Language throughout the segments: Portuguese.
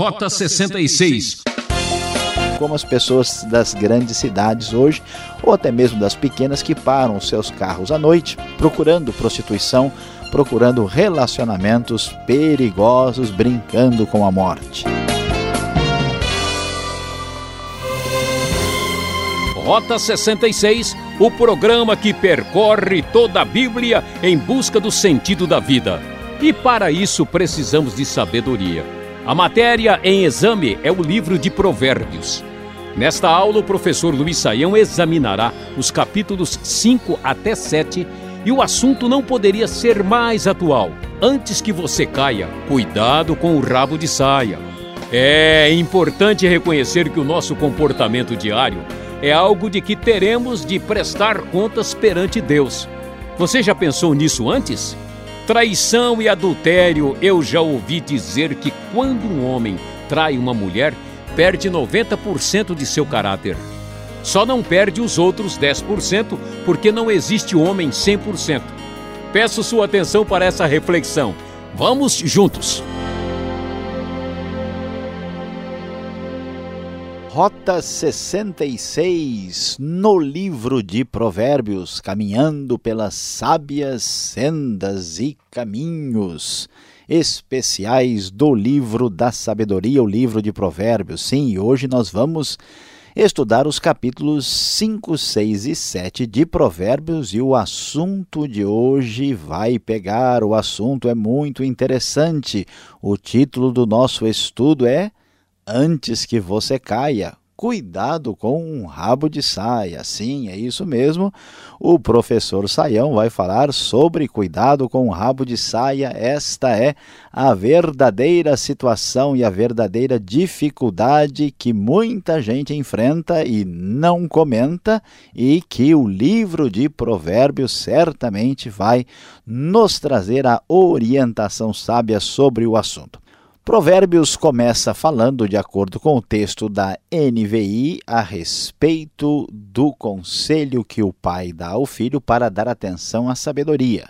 Rota 66. Como as pessoas das grandes cidades hoje, ou até mesmo das pequenas, que param seus carros à noite procurando prostituição, procurando relacionamentos perigosos, brincando com a morte. Rota 66, o programa que percorre toda a Bíblia em busca do sentido da vida. E para isso precisamos de sabedoria. A matéria em exame é o livro de Provérbios. Nesta aula, o professor Luiz Saião examinará os capítulos 5 até 7 e o assunto não poderia ser mais atual. Antes que você caia, cuidado com o rabo de saia. É importante reconhecer que o nosso comportamento diário é algo de que teremos de prestar contas perante Deus. Você já pensou nisso antes? Traição e adultério, eu já ouvi dizer que quando um homem trai uma mulher, perde 90% de seu caráter. Só não perde os outros 10% porque não existe homem 100%. Peço sua atenção para essa reflexão. Vamos juntos! Rota 66, no livro de Provérbios, caminhando pelas sábias sendas e caminhos especiais do livro da sabedoria, o livro de Provérbios. Sim, hoje nós vamos estudar os capítulos 5, 6 e 7 de Provérbios e o assunto de hoje vai pegar. O assunto é muito interessante. O título do nosso estudo é antes que você caia. Cuidado com um rabo de saia. Sim, é isso mesmo. O professor Saião vai falar sobre cuidado com um rabo de saia. Esta é a verdadeira situação e a verdadeira dificuldade que muita gente enfrenta e não comenta, e que o livro de Provérbios certamente vai nos trazer a orientação sábia sobre o assunto. Provérbios começa falando, de acordo com o texto da NVI, a respeito do conselho que o pai dá ao filho para dar atenção à sabedoria.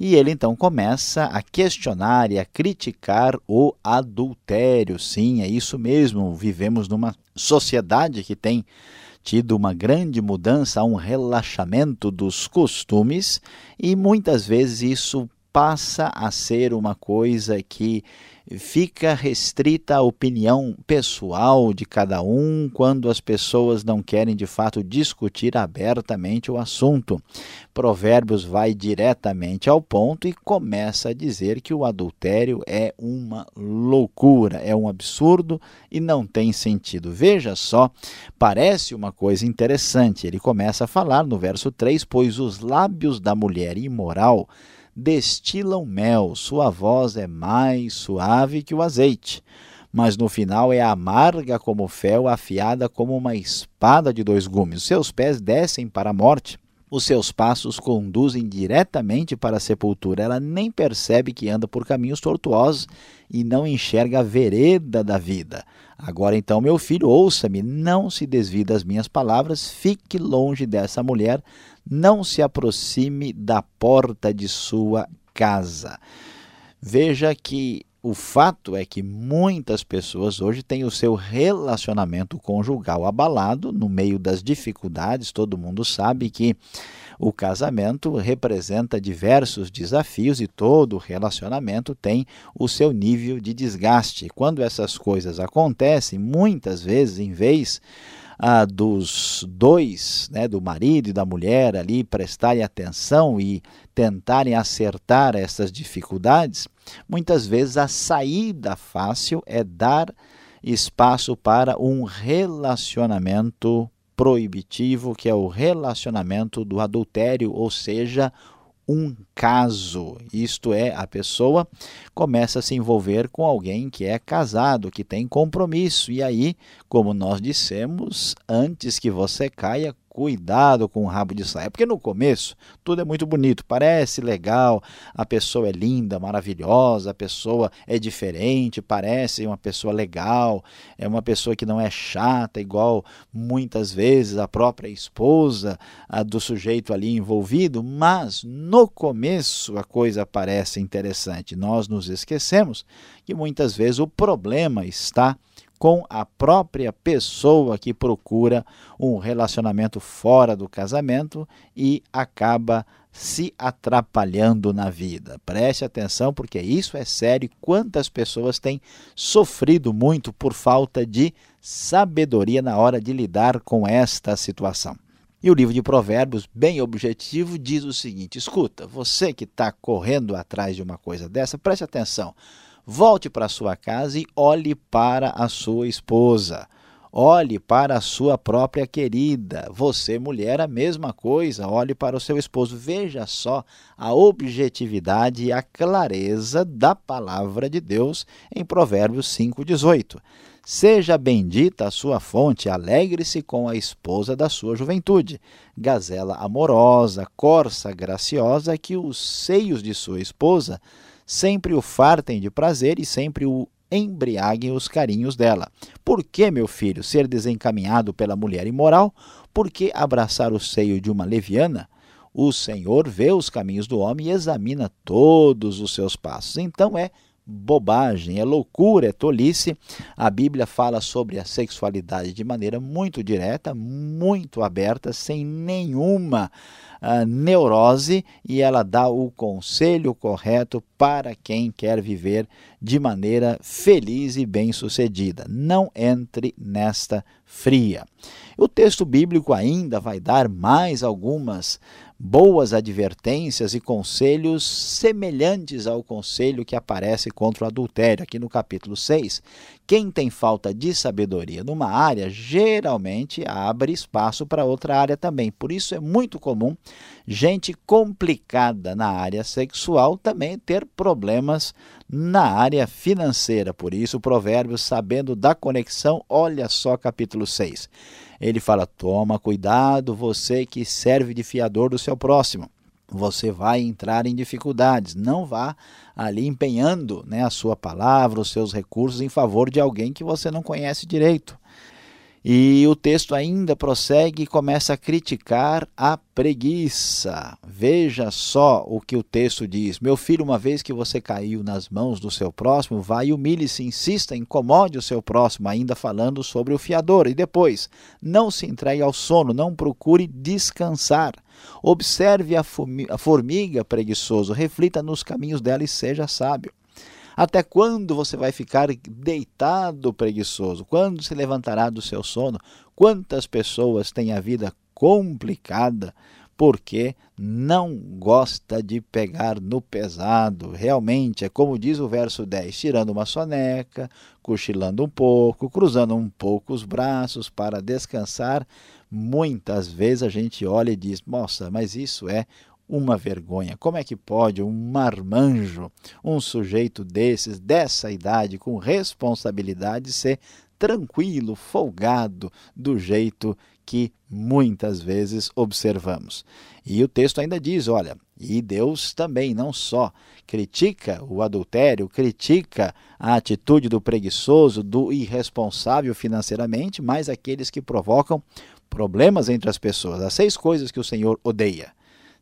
E ele então começa a questionar e a criticar o adultério. Sim, é isso mesmo. Vivemos numa sociedade que tem tido uma grande mudança, um relaxamento dos costumes, e muitas vezes isso passa a ser uma coisa que fica restrita à opinião pessoal de cada um quando as pessoas não querem de fato discutir abertamente o assunto. Provérbios vai diretamente ao ponto e começa a dizer que o adultério é uma loucura, é um absurdo e não tem sentido. Veja só, parece uma coisa interessante. Ele começa a falar no verso 3: Pois os lábios da mulher imoral destilam mel, sua voz é mais suave que o azeite, mas no final é amarga como fel, afiada como uma espada de dois gumes. Seus pés descem para a morte, os seus passos conduzem diretamente para a sepultura. Ela nem percebe que anda por caminhos tortuosos e não enxerga a vereda da vida. Agora então, meu filho, ouça-me, não se desvie das minhas palavras, fique longe dessa mulher, não se aproxime da porta de sua casa. Veja que o fato é que muitas pessoas hoje têm o seu relacionamento conjugal abalado no meio das dificuldades. Todo mundo sabe que o casamento representa diversos desafios e todo relacionamento tem o seu nível de desgaste. Quando essas coisas acontecem, muitas vezes, em vez ah, dos dois, né, do marido e da mulher ali, prestarem atenção e tentarem acertar essas dificuldades, muitas vezes a saída fácil é dar espaço para um relacionamento proibitivo, que é o relacionamento do adultério, ou seja, um caso. Isto é, a pessoa começa a se envolver com alguém que é casado, que tem compromisso. E aí, como nós dissemos, antes que você caia, cuidado com o rabo de saia. Porque no começo tudo é muito bonito, parece legal, a pessoa é linda, maravilhosa, a pessoa é diferente, parece uma pessoa legal, é uma pessoa que não é chata, igual muitas vezes a própria esposa a do sujeito ali envolvido, mas no começo a coisa parece interessante. Nós nos esquecemos que muitas vezes o problema está com a própria pessoa que procura um relacionamento fora do casamento e acaba se atrapalhando na vida. Preste atenção, porque isso é sério. Quantas pessoas têm sofrido muito por falta de sabedoria na hora de lidar com esta situação? E o livro de Provérbios, bem objetivo, diz o seguinte: escuta, você que está correndo atrás de uma coisa dessa, preste atenção. Volte para sua casa e olhe para a sua esposa. Olhe para a sua própria querida. Você, mulher, a mesma coisa. Olhe para o seu esposo. Veja só a objetividade e a clareza da palavra de Deus em Provérbios 5,18. Seja bendita a sua fonte, alegre-se com a esposa da sua juventude. Gazela amorosa, corça graciosa, que os seios de sua esposa sempre o fartem de prazer e sempre o embriaguem os carinhos dela. Por que, meu filho, ser desencaminhado pela mulher imoral? Por que abraçar o seio de uma leviana? O Senhor vê os caminhos do homem e examina todos os seus passos. Então é bobagem, é loucura, é tolice. A Bíblia fala sobre a sexualidade de maneira muito direta, muito aberta, sem nenhuma uh, neurose, e ela dá o conselho correto para quem quer viver de maneira feliz e bem-sucedida. Não entre nesta fria. O texto bíblico ainda vai dar mais algumas boas advertências e conselhos semelhantes ao conselho que aparece contra o adultério, aqui no capítulo 6. Quem tem falta de sabedoria numa área, geralmente abre espaço para outra área também. Por isso é muito comum gente complicada na área sexual também ter problemas na área financeira. Por isso, o provérbio, sabendo da conexão, olha só capítulo 6 ele fala: toma cuidado, você que serve de fiador do seu próximo. Você vai entrar em dificuldades. Não vá ali empenhando né, a sua palavra, os seus recursos em favor de alguém que você não conhece direito. E o texto ainda prossegue e começa a criticar a preguiça. Veja só o que o texto diz: Meu filho, uma vez que você caiu nas mãos do seu próximo, vai e humilhe-se, insista, incomode o seu próximo, ainda falando sobre o fiador. E depois, não se entregue ao sono, não procure descansar. Observe a formiga preguiçoso, reflita nos caminhos dela e seja sábio. Até quando você vai ficar deitado preguiçoso? Quando se levantará do seu sono? Quantas pessoas têm a vida complicada porque não gosta de pegar no pesado. Realmente, é como diz o verso 10, tirando uma soneca, cochilando um pouco, cruzando um pouco os braços para descansar. Muitas vezes a gente olha e diz: Nossa, mas isso é uma vergonha. Como é que pode um marmanjo, um sujeito desses, dessa idade, com responsabilidade, ser tranquilo, folgado, do jeito que muitas vezes observamos. E o texto ainda diz: olha, e Deus também não só critica o adultério, critica a atitude do preguiçoso, do irresponsável financeiramente, mas aqueles que provocam problemas entre as pessoas. As seis coisas que o Senhor odeia.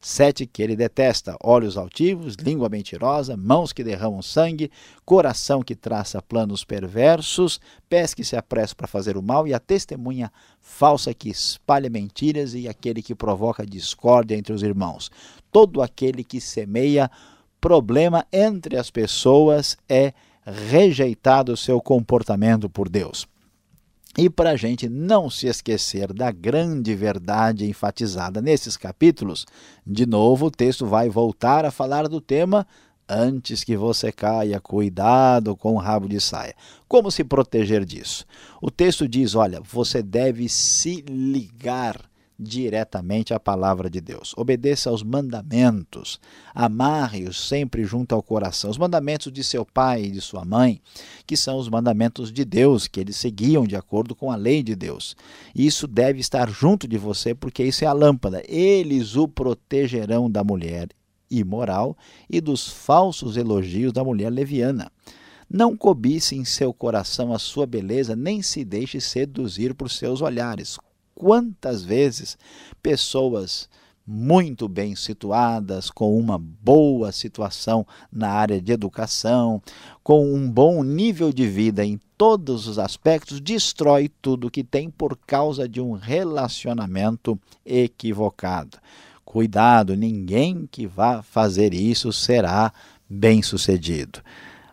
Sete que ele detesta: olhos altivos, língua mentirosa, mãos que derramam sangue, coração que traça planos perversos, pés que se apressam para fazer o mal e a testemunha falsa que espalha mentiras e aquele que provoca discórdia entre os irmãos. Todo aquele que semeia problema entre as pessoas é rejeitado o seu comportamento por Deus. E para a gente não se esquecer da grande verdade enfatizada nesses capítulos, de novo o texto vai voltar a falar do tema antes que você caia, cuidado com o rabo de saia. Como se proteger disso? O texto diz: olha, você deve se ligar diretamente à palavra de Deus. Obedeça aos mandamentos, amarre-os sempre junto ao coração. Os mandamentos de seu pai e de sua mãe, que são os mandamentos de Deus, que eles seguiam de acordo com a lei de Deus. Isso deve estar junto de você, porque isso é a lâmpada. Eles o protegerão da mulher imoral e dos falsos elogios da mulher leviana. Não cobice em seu coração a sua beleza, nem se deixe seduzir por seus olhares. Quantas vezes pessoas muito bem situadas, com uma boa situação na área de educação, com um bom nível de vida em todos os aspectos, destrói tudo que tem por causa de um relacionamento equivocado. Cuidado, ninguém que vá fazer isso será bem-sucedido.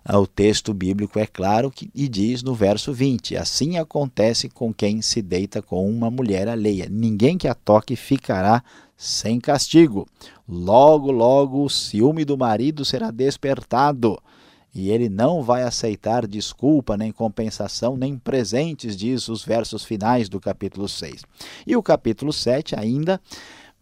O texto bíblico é claro que, e diz no verso 20: Assim acontece com quem se deita com uma mulher alheia. Ninguém que a toque ficará sem castigo. Logo, logo o ciúme do marido será despertado. E ele não vai aceitar desculpa, nem compensação, nem presentes, diz os versos finais do capítulo 6. E o capítulo 7, ainda,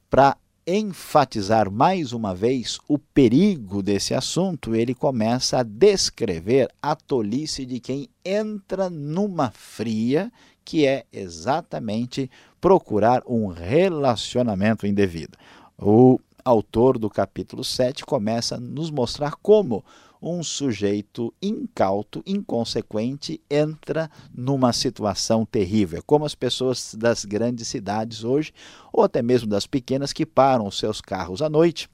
para enfatizar mais uma vez o perigo desse assunto, ele começa a descrever a tolice de quem entra numa fria, que é exatamente procurar um relacionamento indevido. O autor do capítulo 7 começa a nos mostrar como um sujeito incauto, inconsequente, entra numa situação terrível. Como as pessoas das grandes cidades hoje, ou até mesmo das pequenas, que param os seus carros à noite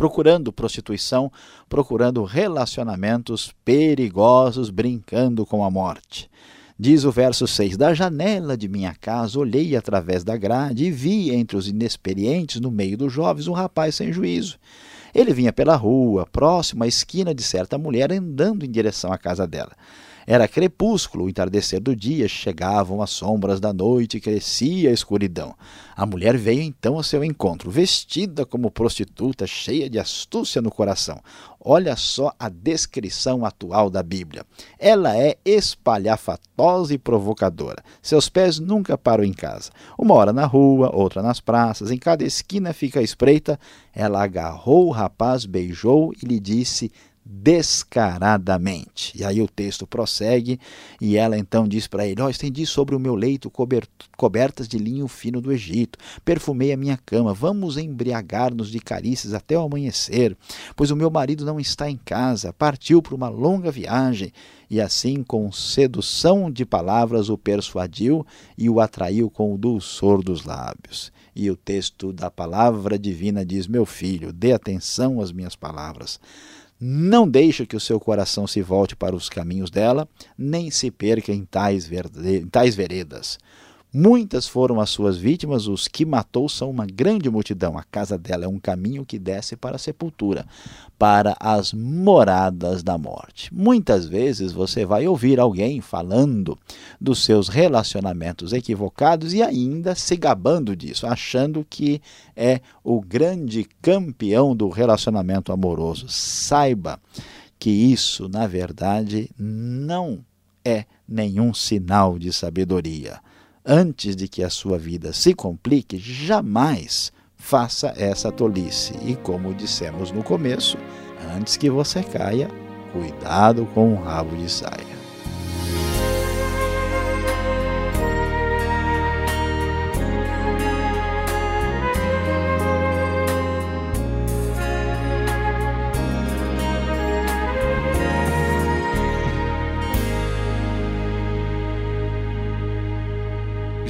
procurando prostituição, procurando relacionamentos perigosos, brincando com a morte. Diz o verso 6: Da janela de minha casa olhei através da grade e vi entre os inexperientes, no meio dos jovens, um rapaz sem juízo. Ele vinha pela rua, próximo à esquina de certa mulher, andando em direção à casa dela. Era crepúsculo, o entardecer do dia, chegavam as sombras da noite crescia a escuridão. A mulher veio então ao seu encontro, vestida como prostituta, cheia de astúcia no coração. Olha só a descrição atual da Bíblia. Ela é espalhafatosa e provocadora. Seus pés nunca param em casa. Uma hora na rua, outra nas praças, em cada esquina fica espreita. Ela agarrou o rapaz, beijou e lhe disse: descaradamente. E aí o texto prossegue e ela então diz para ele: Ó, oh, estendi sobre o meu leito cobertas de linho fino do Egito, perfumei a minha cama, vamos embriagar-nos de carícias até o amanhecer, pois o meu marido não está em casa, partiu para uma longa viagem. E assim, com sedução de palavras, o persuadiu e o atraiu com o dulçor dos lábios. E o texto da palavra divina diz: Meu filho, dê atenção às minhas palavras. Não deixe que o seu coração se volte para os caminhos dela, nem se perca em tais, em tais veredas. Muitas foram as suas vítimas, os que matou são uma grande multidão. A casa dela é um caminho que desce para a sepultura, para as moradas da morte. Muitas vezes você vai ouvir alguém falando dos seus relacionamentos equivocados e ainda se gabando disso, achando que é o grande campeão do relacionamento amoroso. Saiba que isso, na verdade, não é nenhum sinal de sabedoria antes de que a sua vida se complique, jamais faça essa tolice. E como dissemos no começo, antes que você caia, cuidado com o rabo de saia.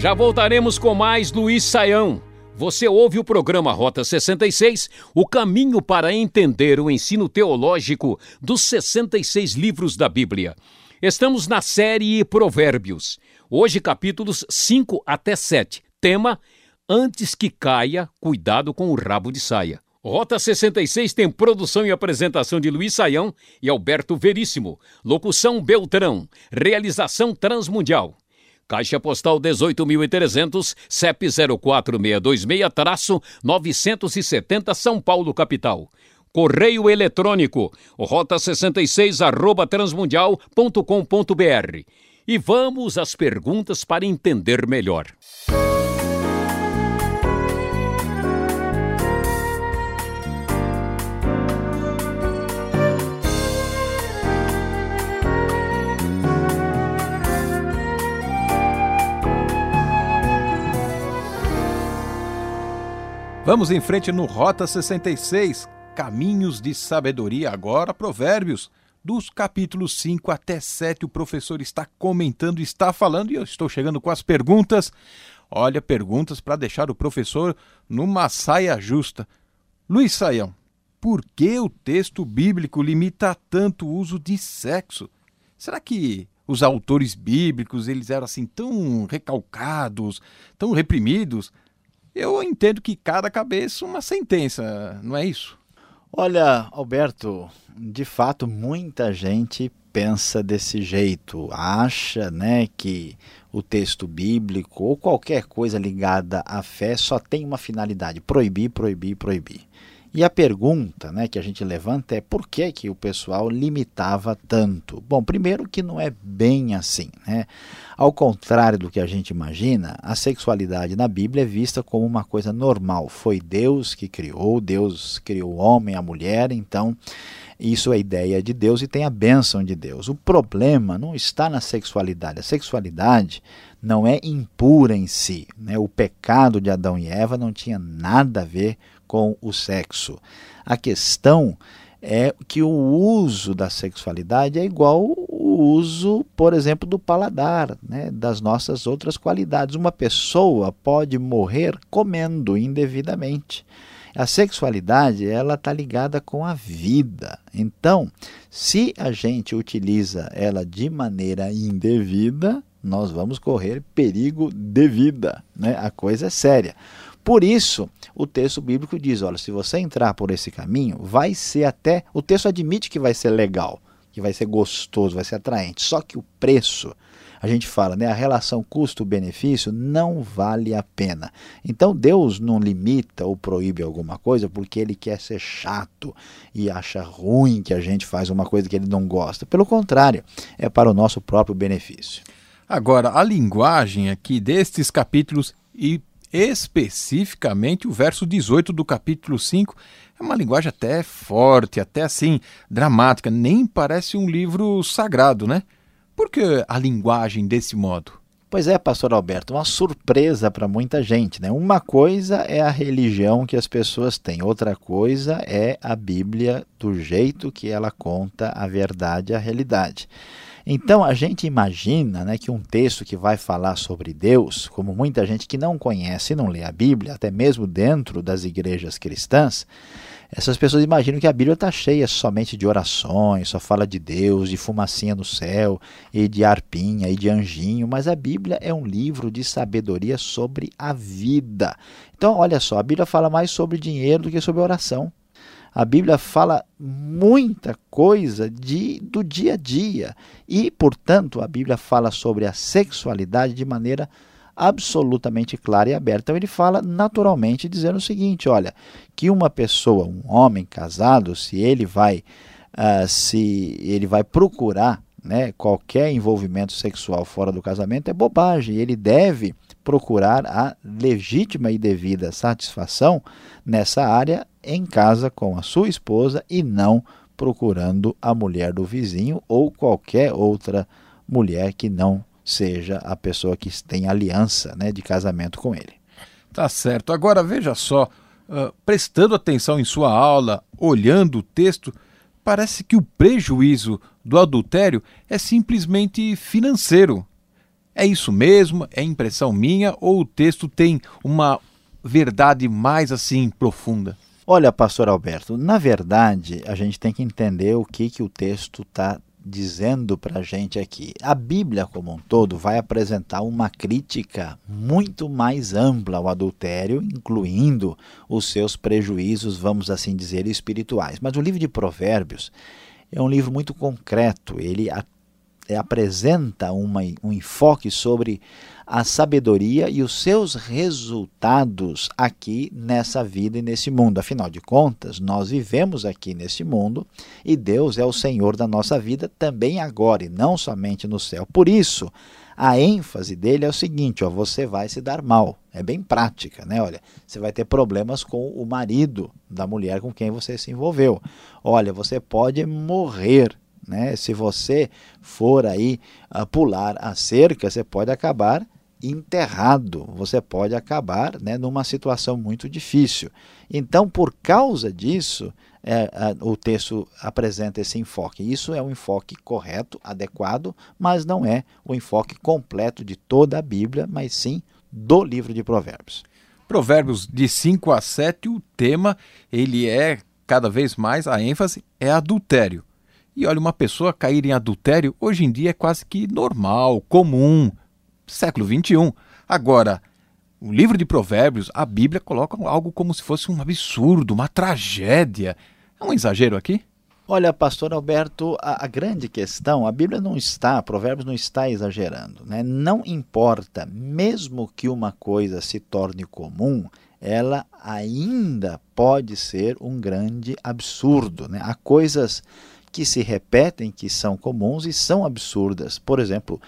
Já voltaremos com mais Luiz Saião. Você ouve o programa Rota 66, o caminho para entender o ensino teológico dos 66 livros da Bíblia. Estamos na série Provérbios. Hoje, capítulos 5 até 7. Tema: Antes que caia, cuidado com o rabo de saia. Rota 66 tem produção e apresentação de Luiz Saião e Alberto Veríssimo. Locução Beltrão. Realização Transmundial. Caixa Postal 18.300, CEP 04626-970 São Paulo, capital. Correio eletrônico, rota 66 arroba transmundial.com.br. E vamos às perguntas para entender melhor. Vamos em frente no Rota 66, Caminhos de Sabedoria, agora Provérbios. Dos capítulos 5 até 7, o professor está comentando, está falando, e eu estou chegando com as perguntas. Olha, perguntas para deixar o professor numa saia justa. Luiz Saião, por que o texto bíblico limita tanto o uso de sexo? Será que os autores bíblicos eles eram assim tão recalcados, tão reprimidos? Eu entendo que cada cabeça uma sentença, não é isso? Olha, Alberto, de fato muita gente pensa desse jeito, acha, né, que o texto bíblico ou qualquer coisa ligada à fé só tem uma finalidade: proibir, proibir, proibir. E a pergunta né, que a gente levanta é por que, que o pessoal limitava tanto? Bom, primeiro que não é bem assim. Né? Ao contrário do que a gente imagina, a sexualidade na Bíblia é vista como uma coisa normal. Foi Deus que criou, Deus criou o homem, a mulher, então isso é ideia de Deus e tem a bênção de Deus. O problema não está na sexualidade. A sexualidade não é impura em si. Né? O pecado de Adão e Eva não tinha nada a ver com o sexo. A questão é que o uso da sexualidade é igual o uso, por exemplo, do paladar, né, das nossas outras qualidades. Uma pessoa pode morrer comendo indevidamente. A sexualidade ela está ligada com a vida. Então, se a gente utiliza ela de maneira indevida, nós vamos correr perigo de vida. Né? A coisa é séria. Por isso, o texto bíblico diz: olha, se você entrar por esse caminho, vai ser até. O texto admite que vai ser legal, que vai ser gostoso, vai ser atraente. Só que o preço, a gente fala, né, a relação custo-benefício não vale a pena. Então Deus não limita ou proíbe alguma coisa porque ele quer ser chato e acha ruim que a gente faz uma coisa que ele não gosta. Pelo contrário, é para o nosso próprio benefício. Agora, a linguagem aqui destes capítulos e especificamente o verso 18 do capítulo 5. É uma linguagem até forte, até assim, dramática, nem parece um livro sagrado, né? Por que a linguagem desse modo? Pois é, pastor Alberto, uma surpresa para muita gente, né? Uma coisa é a religião que as pessoas têm, outra coisa é a Bíblia do jeito que ela conta a verdade, a realidade. Então a gente imagina né, que um texto que vai falar sobre Deus, como muita gente que não conhece e não lê a Bíblia, até mesmo dentro das igrejas cristãs, essas pessoas imaginam que a Bíblia está cheia somente de orações, só fala de Deus, de fumacinha no céu, e de arpinha e de anjinho, mas a Bíblia é um livro de sabedoria sobre a vida. Então, olha só, a Bíblia fala mais sobre dinheiro do que sobre oração. A Bíblia fala muita coisa de, do dia a dia e, portanto, a Bíblia fala sobre a sexualidade de maneira absolutamente clara e aberta. Então ele fala naturalmente dizendo o seguinte, olha, que uma pessoa, um homem casado, se ele vai uh, se ele vai procurar né, qualquer envolvimento sexual fora do casamento é bobagem. Ele deve procurar a legítima e devida satisfação nessa área em casa com a sua esposa e não procurando a mulher do vizinho ou qualquer outra mulher que não seja a pessoa que tem aliança né, de casamento com ele. Tá certo. Agora veja só, uh, prestando atenção em sua aula, olhando o texto, parece que o prejuízo do adultério é simplesmente financeiro. É isso mesmo? É impressão minha ou o texto tem uma verdade mais assim profunda? Olha, pastor Alberto, na verdade, a gente tem que entender o que, que o texto está dizendo para a gente aqui. A Bíblia, como um todo, vai apresentar uma crítica muito mais ampla ao adultério, incluindo os seus prejuízos, vamos assim dizer, espirituais. Mas o livro de Provérbios é um livro muito concreto, ele apresenta uma, um enfoque sobre a sabedoria e os seus resultados aqui nessa vida e nesse mundo. Afinal de contas, nós vivemos aqui nesse mundo e Deus é o Senhor da nossa vida também agora e não somente no céu. Por isso, a ênfase dele é o seguinte: ó, você vai se dar mal. É bem prática, né? Olha, você vai ter problemas com o marido da mulher com quem você se envolveu. Olha, você pode morrer. Né? Se você for aí uh, pular a cerca, você pode acabar enterrado, você pode acabar né, numa situação muito difícil. Então, por causa disso, é, o texto apresenta esse enfoque. Isso é um enfoque correto, adequado, mas não é o enfoque completo de toda a Bíblia, mas sim do livro de Provérbios. Provérbios de 5 a 7, o tema ele é cada vez mais a ênfase é adultério. E olha, uma pessoa cair em adultério hoje em dia é quase que normal, comum, século 21. Agora, o livro de Provérbios, a Bíblia coloca algo como se fosse um absurdo, uma tragédia. É um exagero aqui? Olha, pastor Alberto, a, a, grande questão, a Bíblia não está, Provérbios não está exagerando. Né? Não importa, mesmo que uma coisa se torne comum, ela ainda pode ser um grande absurdo. Né? Há coisas que se repetem, que são comuns e são absurdas. Por exemplo,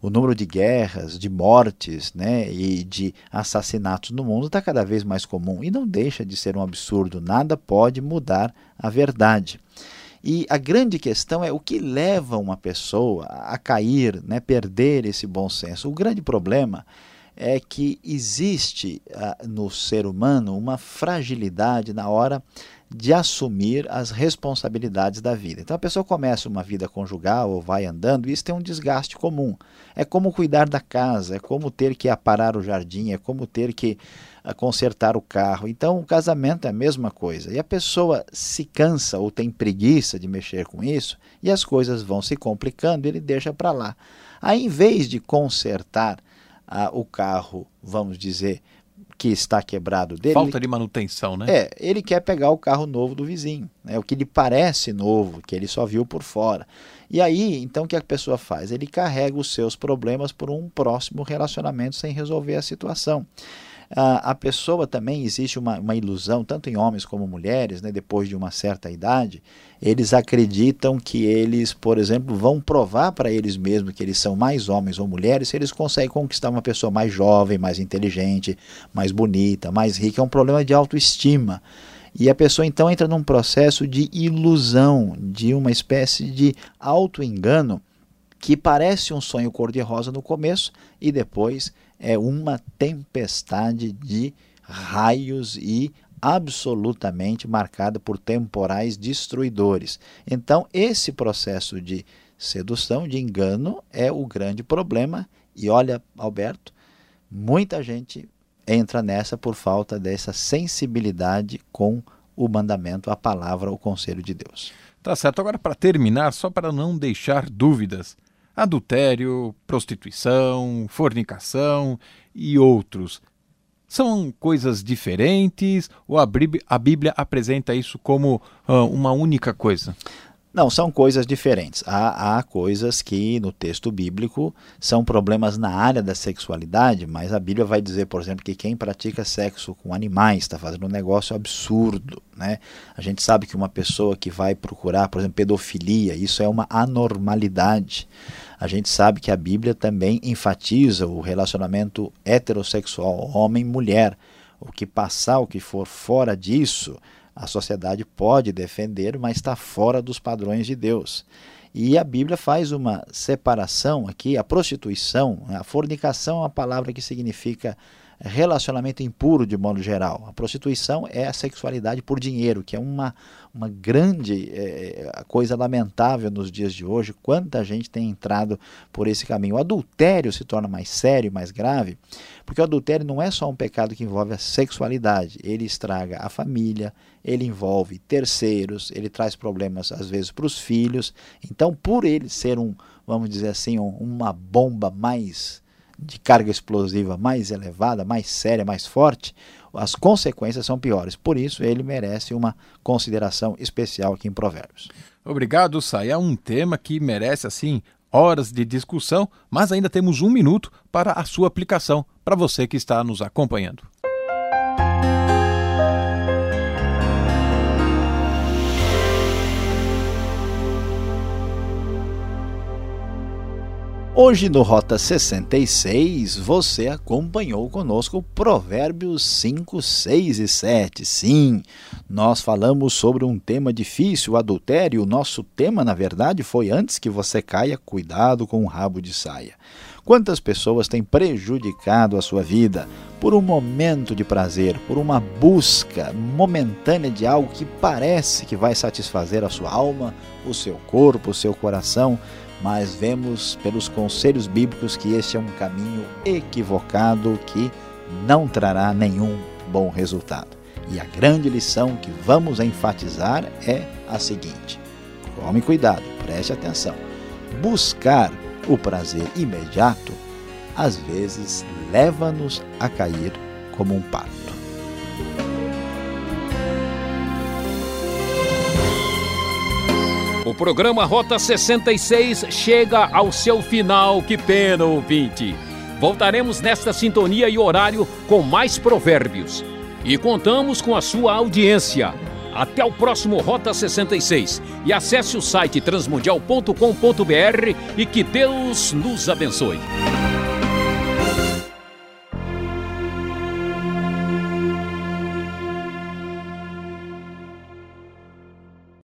o número de guerras, de mortes né, e de assassinatos no mundo está cada vez mais comum e não deixa de ser um absurdo. Nada pode mudar a verdade. E a grande questão é o que leva uma pessoa a cair, né, perder esse bom senso. O grande problema é que existe uh, no ser humano uma fragilidade na hora de assumir as responsabilidades da vida. Então a pessoa começa uma vida conjugal ou vai andando, e isso tem um desgaste comum. É como cuidar da casa, é como ter que aparar o jardim, é como ter que uh, consertar o carro. Então o casamento é a mesma coisa. E a pessoa se cansa ou tem preguiça de mexer com isso, e as coisas vão se complicando, ele deixa para lá. Aí em vez de consertar uh, o carro, vamos dizer, que está quebrado dele. Falta de manutenção, né? É, ele quer pegar o carro novo do vizinho, né? o que lhe parece novo, que ele só viu por fora. E aí, então, o que a pessoa faz? Ele carrega os seus problemas por um próximo relacionamento sem resolver a situação a, a pessoa também existe uma, uma ilusão, tanto em homens como mulheres, né, depois de uma certa idade, eles acreditam que eles, por exemplo, vão provar para eles mesmos que eles são mais homens ou mulheres se eles conseguem conquistar uma pessoa mais jovem, mais inteligente, mais bonita, mais rica. É um problema de autoestima. E a pessoa então entra num processo de ilusão, de uma espécie de auto-engano que parece um sonho cor-de-rosa no começo e depois é uma tempestade de raios e absolutamente marcada por temporais destruidores. Então, esse processo de sedução, de engano, é o grande problema. E olha, Alberto, muita gente entra nessa por falta dessa sensibilidade com o mandamento, a palavra, o conselho de Deus. Tá certo. Agora, para terminar, só para não deixar dúvidas, adultério, prostituição, fornicação e outros. São coisas diferentes ou a Bíblia, apresenta isso como uh, uma única coisa? Não, são coisas diferentes. Há, há, coisas que no texto bíblico são problemas na área da sexualidade, mas a Bíblia vai dizer, por exemplo, que quem pratica sexo com animais está fazendo um negócio absurdo. Né? A gente sabe que uma pessoa que vai procurar, por exemplo, pedofilia, isso é uma anormalidade. A gente sabe que a Bíblia também enfatiza o relacionamento heterossexual homem-mulher. O que passar, o que for fora disso a sociedade pode defender, mas está fora dos padrões de Deus. E a Bíblia faz uma separação aqui, a prostituição, a fornicação é uma palavra que significa relacionamento impuro de modo geral. A prostituição é a sexualidade por dinheiro, que é uma, uma grande é, coisa lamentável nos dias de hoje. Quanta gente tem entrado por esse caminho. O adultério se torna mais sério, mais grave, porque o adultério não é só um pecado que envolve a sexualidade, ele estraga a família, ele envolve terceiros, ele traz problemas às vezes para os filhos. Então, por ele ser um, vamos dizer assim, um, uma bomba mais de carga explosiva mais elevada, mais séria, mais forte, as consequências são piores. Por isso, ele merece uma consideração especial aqui em Provérbios. Obrigado, Sai. É um tema que merece, assim, horas de discussão, mas ainda temos um minuto para a sua aplicação, para você que está nos acompanhando. Hoje no Rota 66, você acompanhou conosco Provérbios 5, 6 e 7. Sim, nós falamos sobre um tema difícil, o adultério. O nosso tema, na verdade, foi antes que você caia, cuidado com o rabo de saia. Quantas pessoas têm prejudicado a sua vida por um momento de prazer, por uma busca momentânea de algo que parece que vai satisfazer a sua alma, o seu corpo, o seu coração, mas vemos pelos conselhos bíblicos que este é um caminho equivocado que não trará nenhum bom resultado. E a grande lição que vamos enfatizar é a seguinte: tome cuidado, preste atenção. Buscar o prazer imediato às vezes leva-nos a cair como um pato. O programa Rota 66 chega ao seu final. Que pena, ouvinte. Voltaremos nesta sintonia e horário com mais provérbios. E contamos com a sua audiência. Até o próximo Rota 66. E acesse o site transmundial.com.br e que Deus nos abençoe.